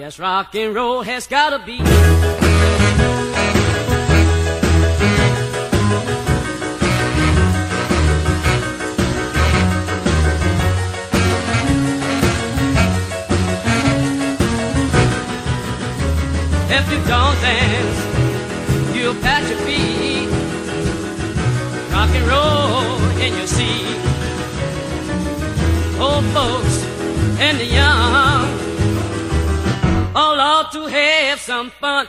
Yes, rock and roll has gotta be. If you don't dance, you'll pat your feet. Rock and roll in your seat. Old folks and the young to have some fun.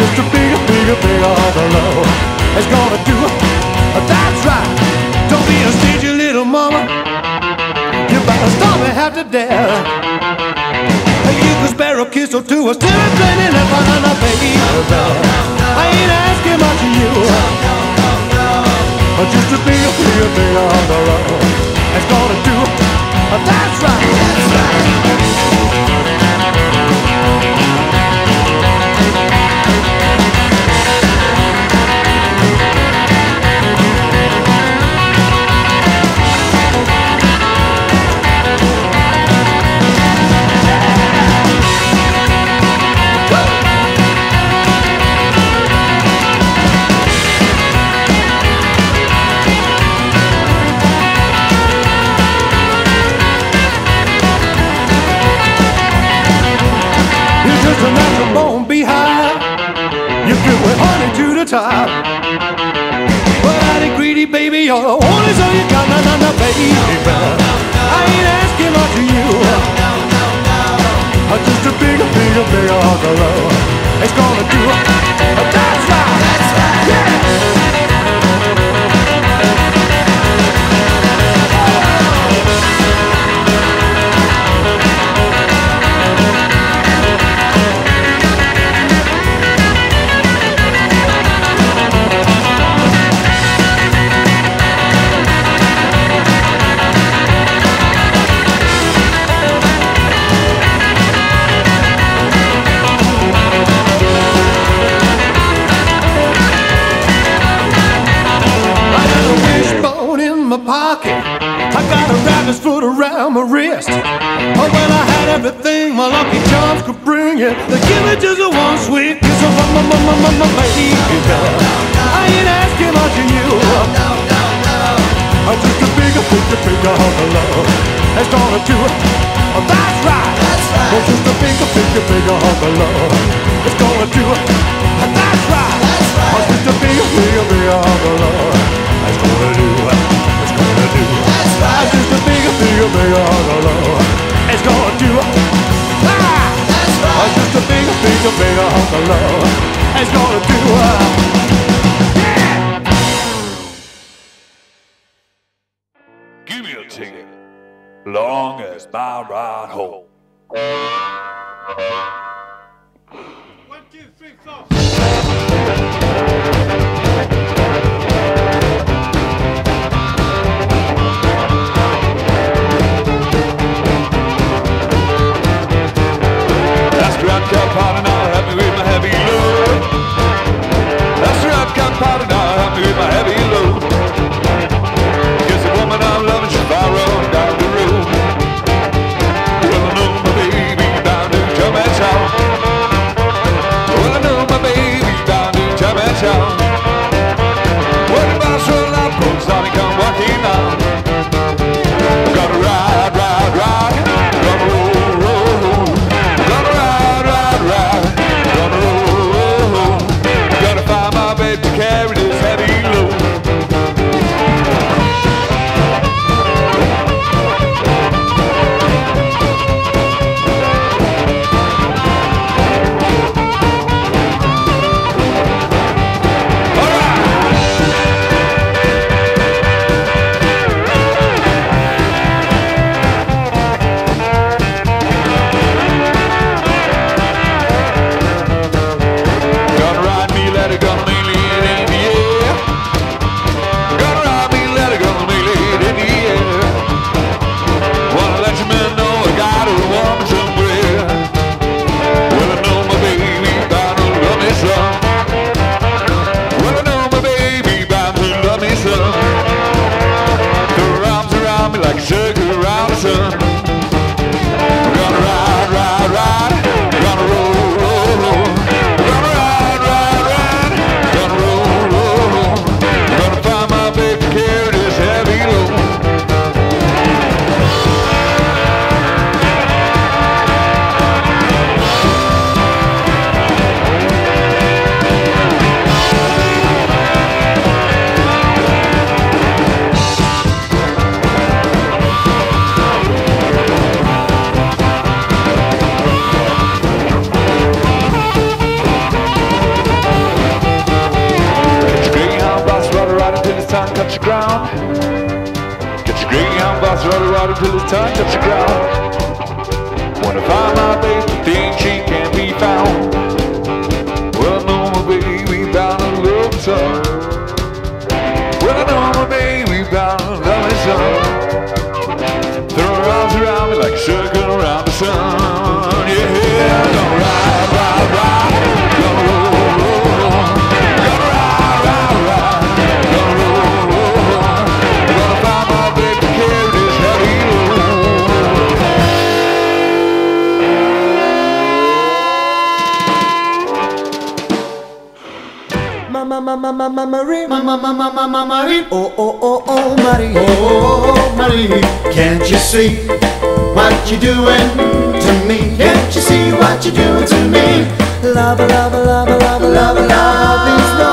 Just a bigger, bigger, bigger the love is gonna do. That's right. Don't be a stingy little mama. You better stop and have to dare. You can spare a kiss or two, or still training if I'm baby. I ain't asking much of you. Uh, Just a bigger, bigger, bigger on the road. It's gonna do. That's right. Top. But I ain't greedy, baby. You're the only so you got none, none, none, baby. I ain't asking much of you. Uh, Just a bigger, bigger, bigger road. It's gonna do. That's right. That's right. Yeah. see what you're doing to me? Can't you see what you're doing to me? Love, love, love, love, love, love is no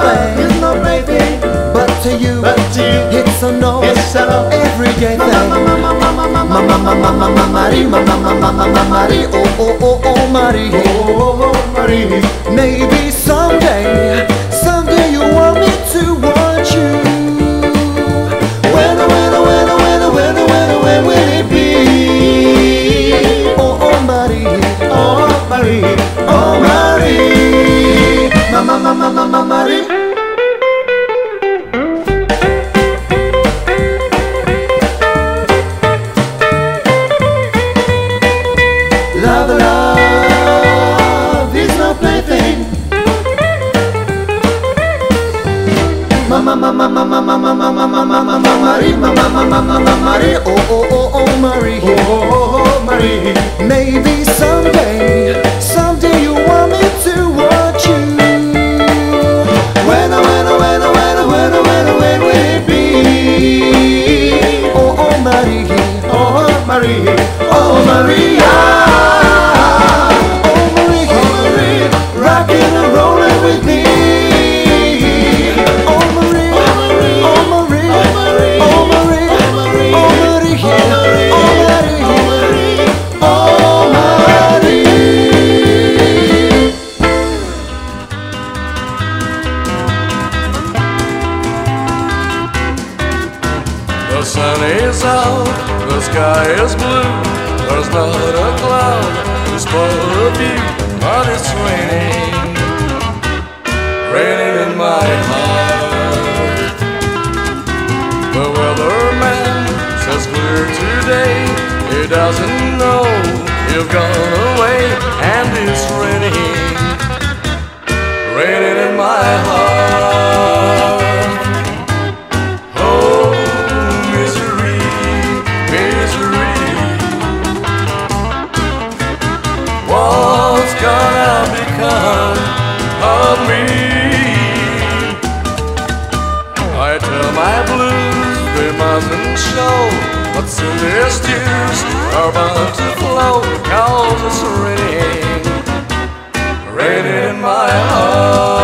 plaything, is no plaything. But to you, but to you, it's a no, it's a no everyday thing. ma, ma, ma, Marie, ma, ma, ma, Marie, oh, oh, oh, oh, Marie, oh, oh, Marie. Maybe someday. mama mama mama mama love me. I tell my blues they mustn't show, but soon their tears are bound to flow, cause it's raining, raining in my heart.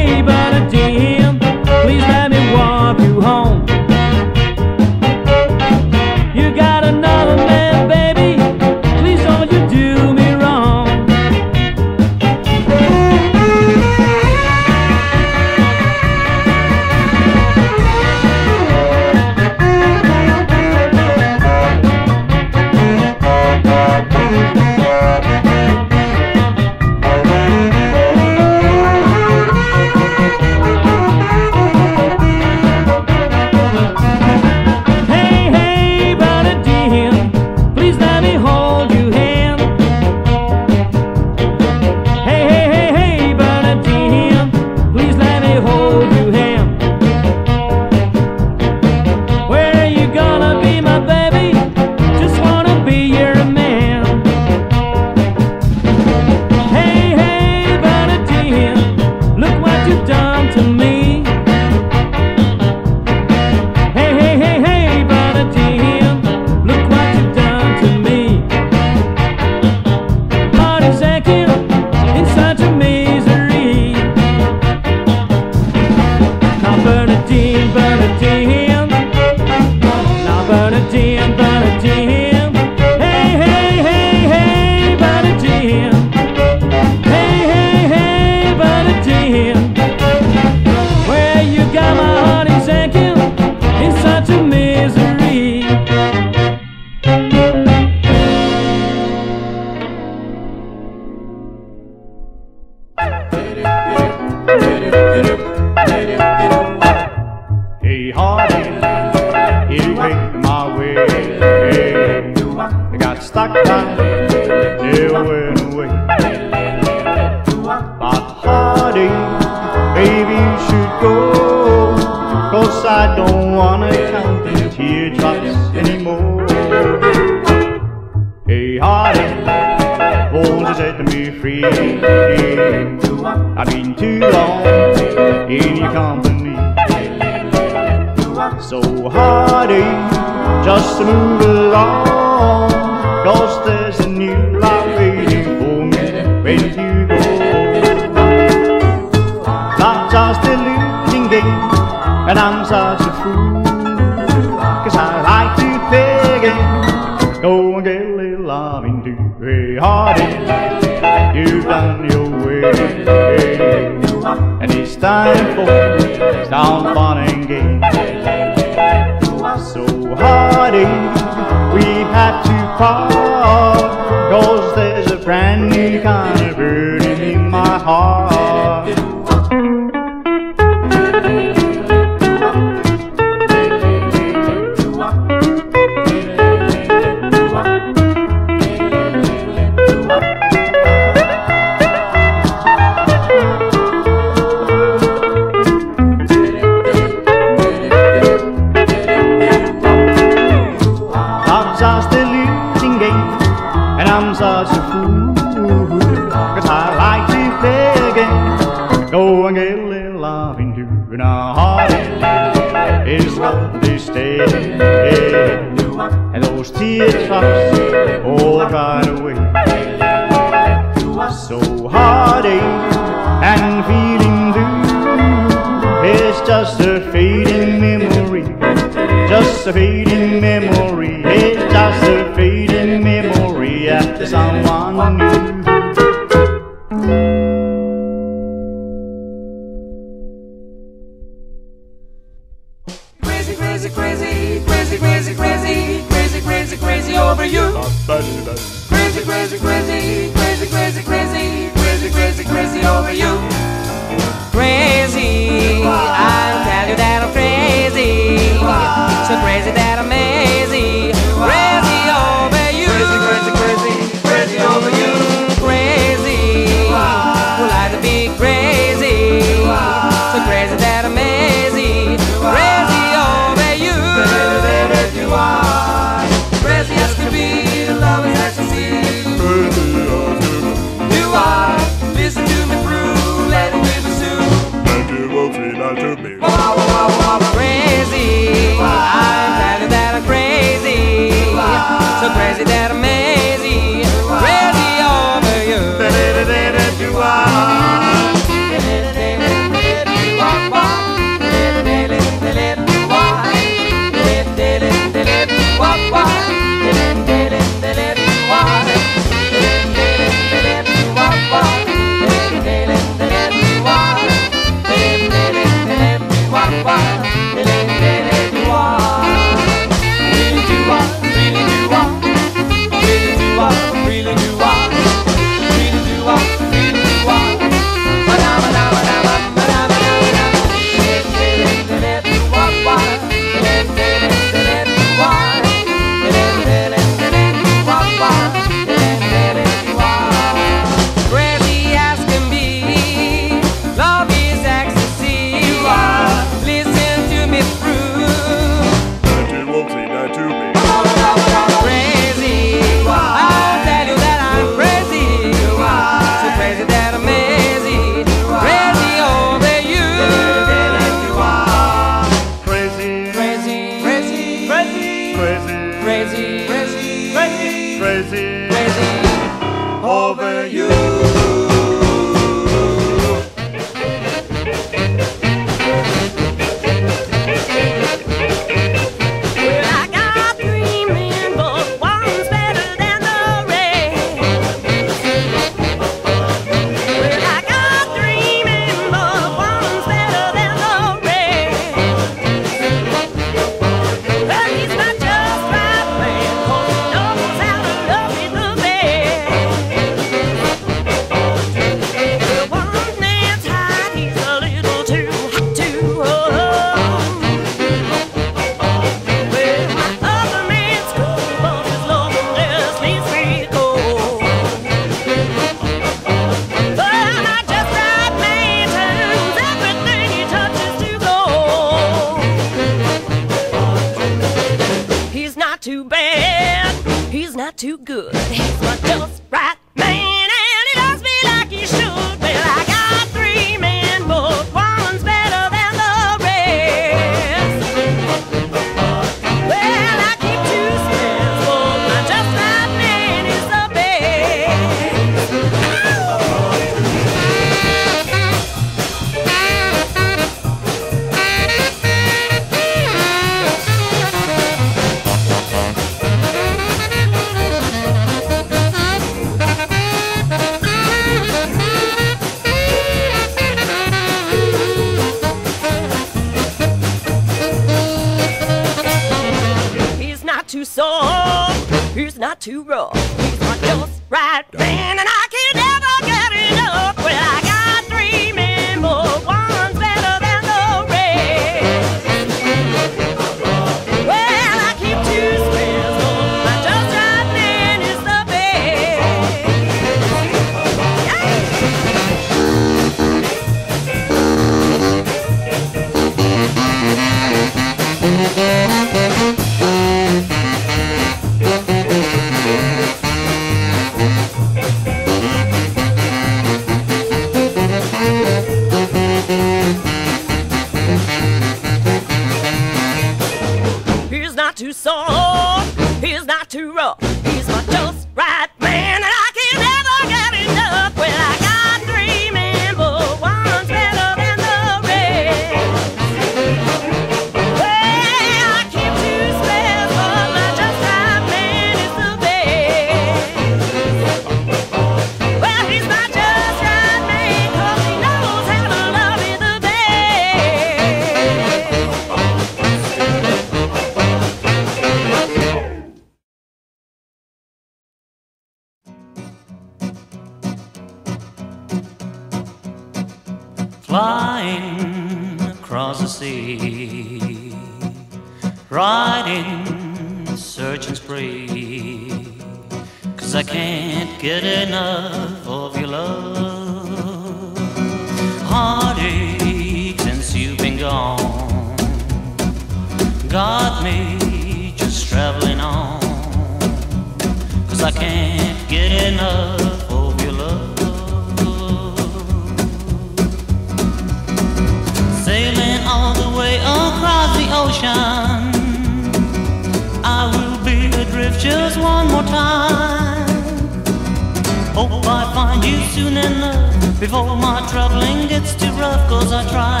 I find you soon enough Before my traveling gets too rough Cause I try,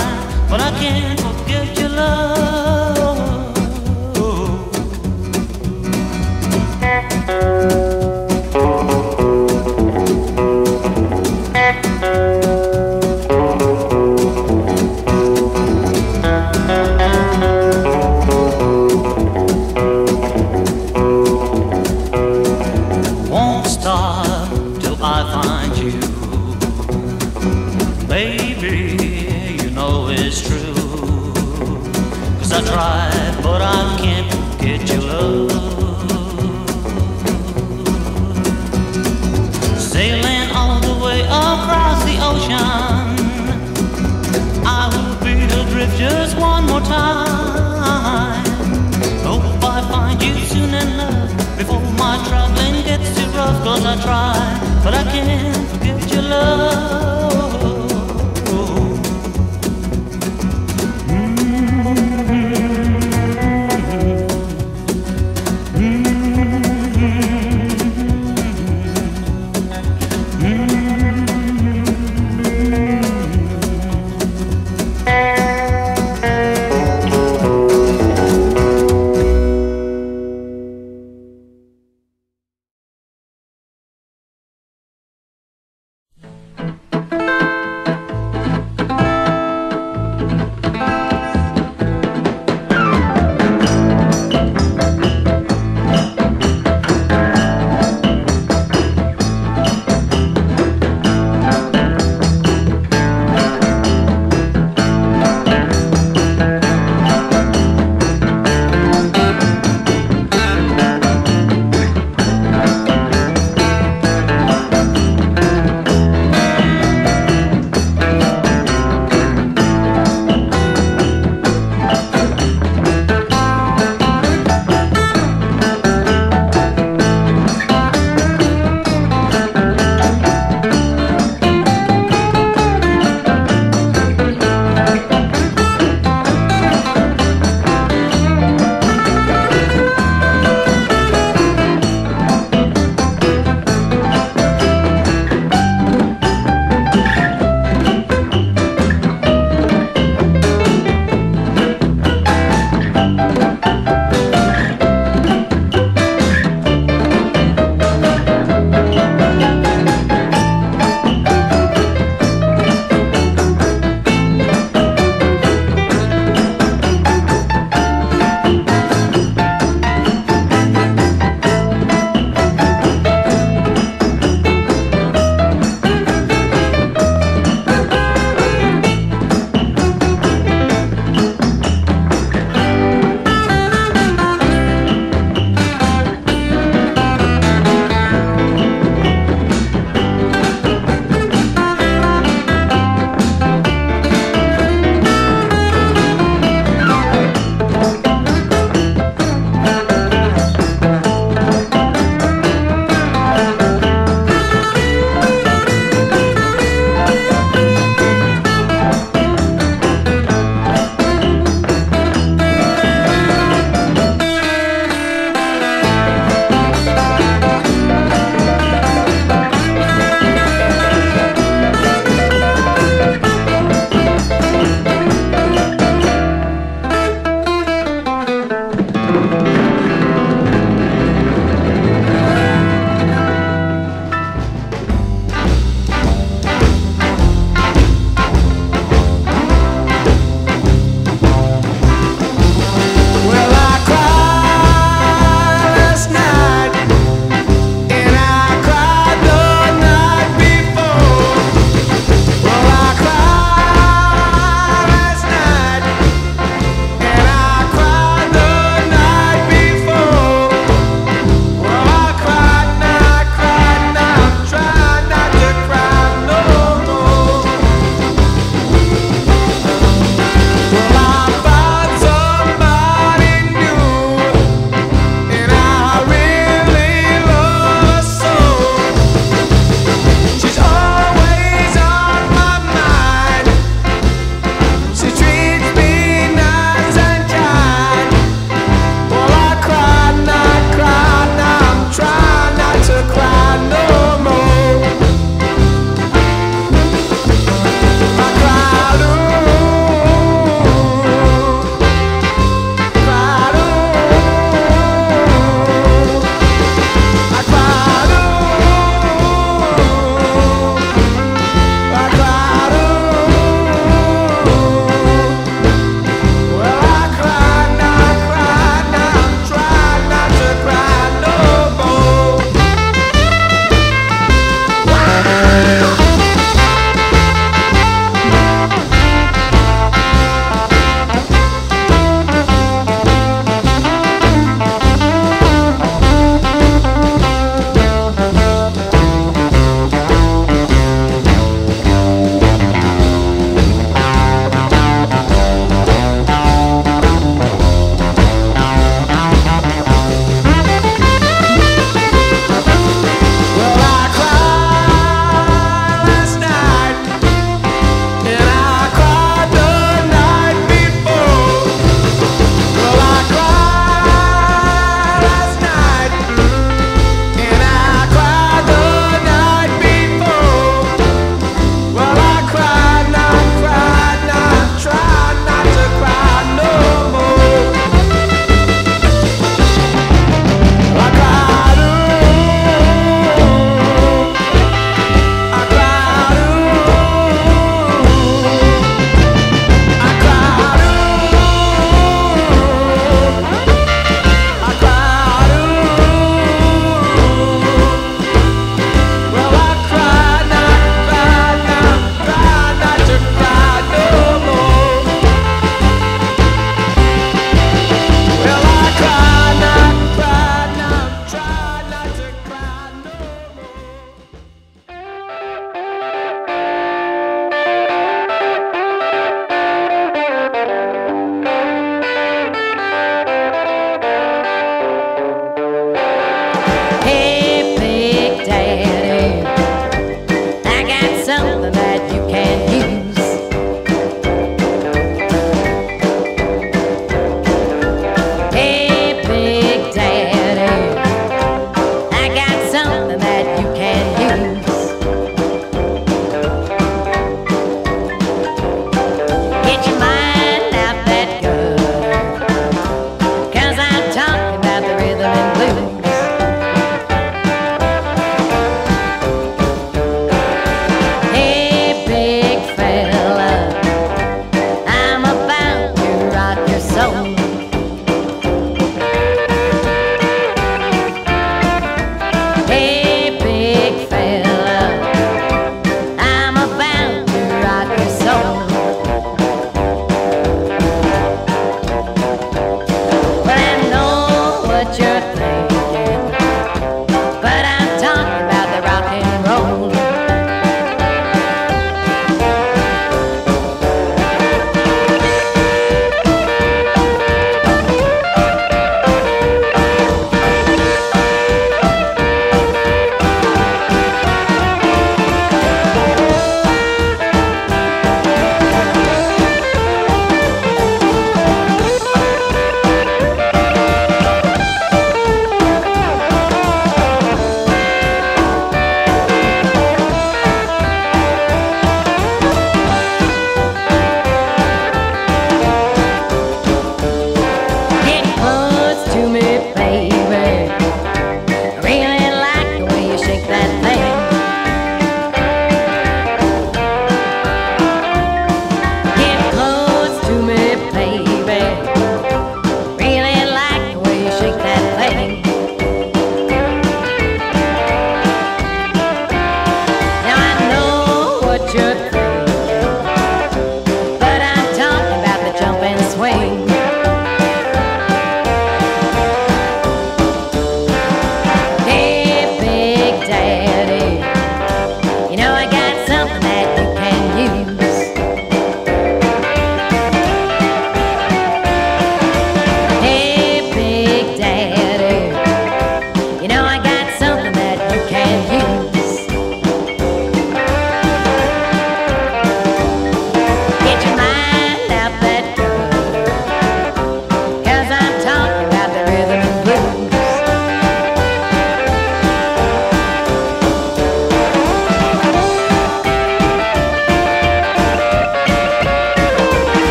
but I can't forget your love. I try, but I can't forget your love.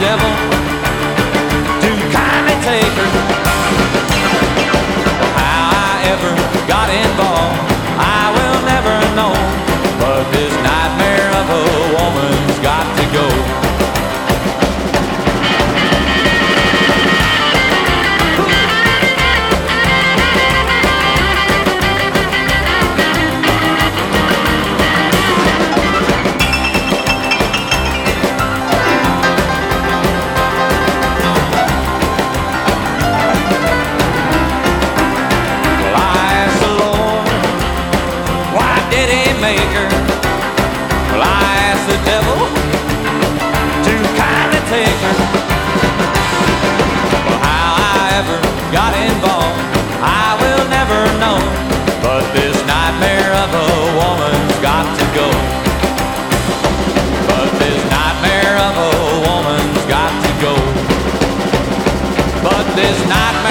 Devil this nightmare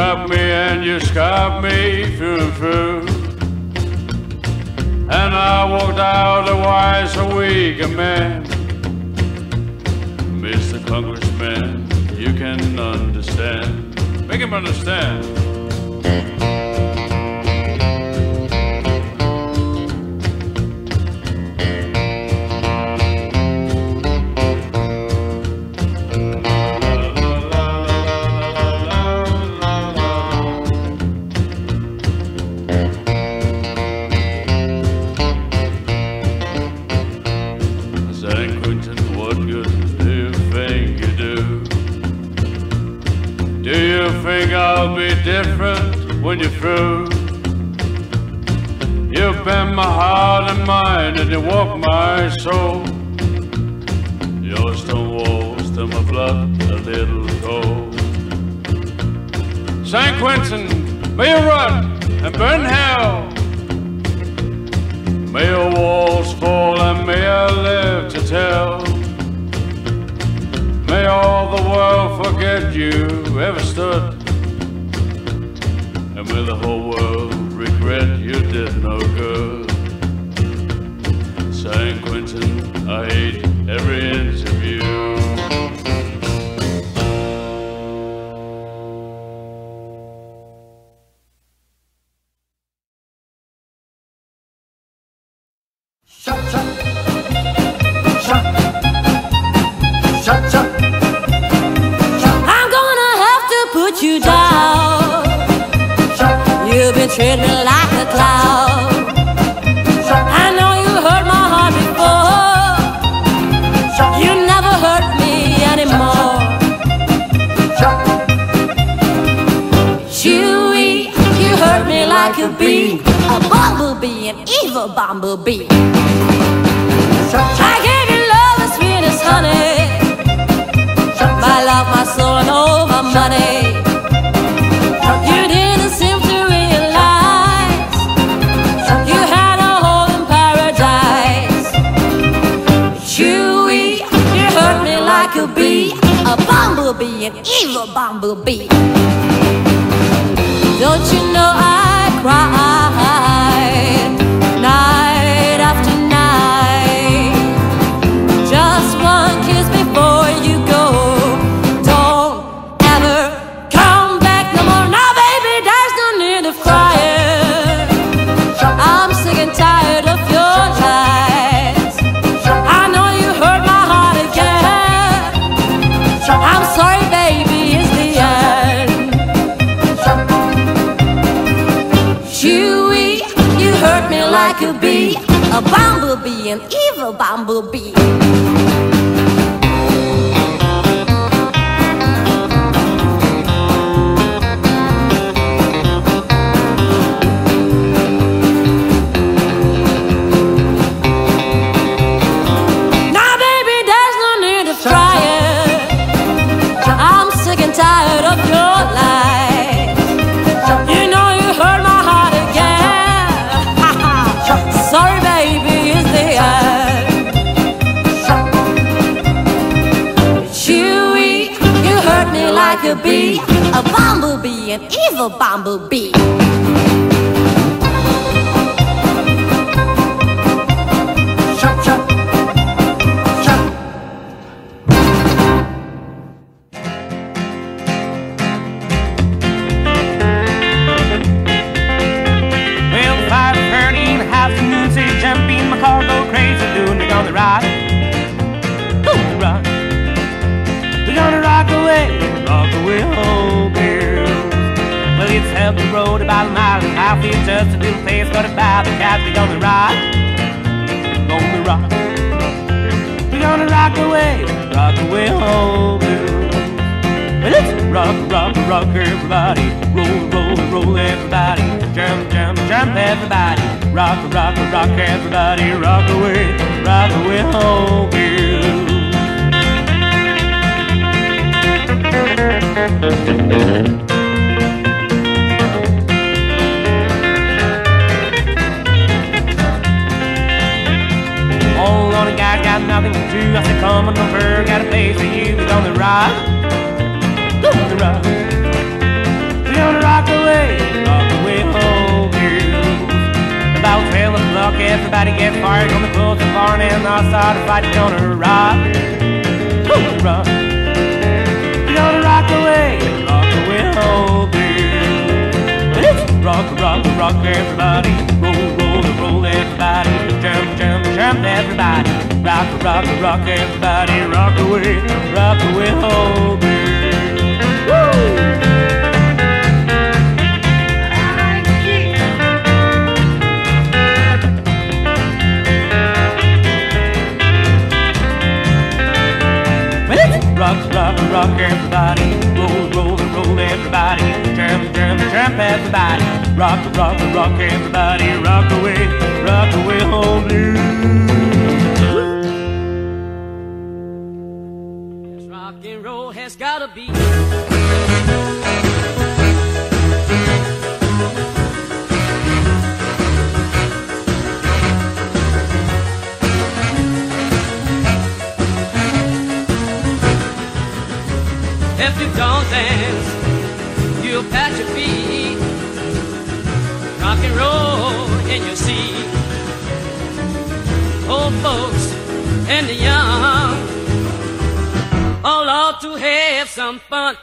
cut me and you scarred me through and through. And I walked out a wise and weak man. Mr. Congressman, you can understand. Make him understand. You're through? You bend my heart and mind and you walk my soul. Your stone walls to my blood a little cold. San Quentin, may you run and burn hell. May your walls fall and may I live to tell. May all the world forget you ever stood. May the whole world regret you did no good. San Quentin, I hate every inch of you. Me like a clown. I know you hurt my heart before. You never hurt me anymore. Chewy, you hurt me like a bee, a bumblebee, an evil bumblebee. I gave you love as sweet as honey. My love, my soul, and all my money. Bumblebee, an evil bumblebee. Don't you know I cried an evil bumblebee. Nothing to do. I said, come on over, got a place for you. We're gonna rock, gonna rock. We're gonna rock away, rock away home blues. About 12 o'clock, everybody gets fired on the close the barn and I started fighting. Gonna rock, gonna rock. We're gonna rock away, rock away home. Let's rock, rock, rock, everybody. Roll, roll, roll, everybody. Jump, jump, jump, everybody. Rock, rock, rock, everybody. Rock away, rock away home. Woo! Rock, rock, rock, everybody. Everybody. Jump, jump, jump, everybody. Rock, rock, rock, everybody. Rock away, rock away, home blues. Yes, rock and roll has gotta be. If you don't dance, you'll feet. Rock and roll in your seat. Old folks and the young all ought to have some fun.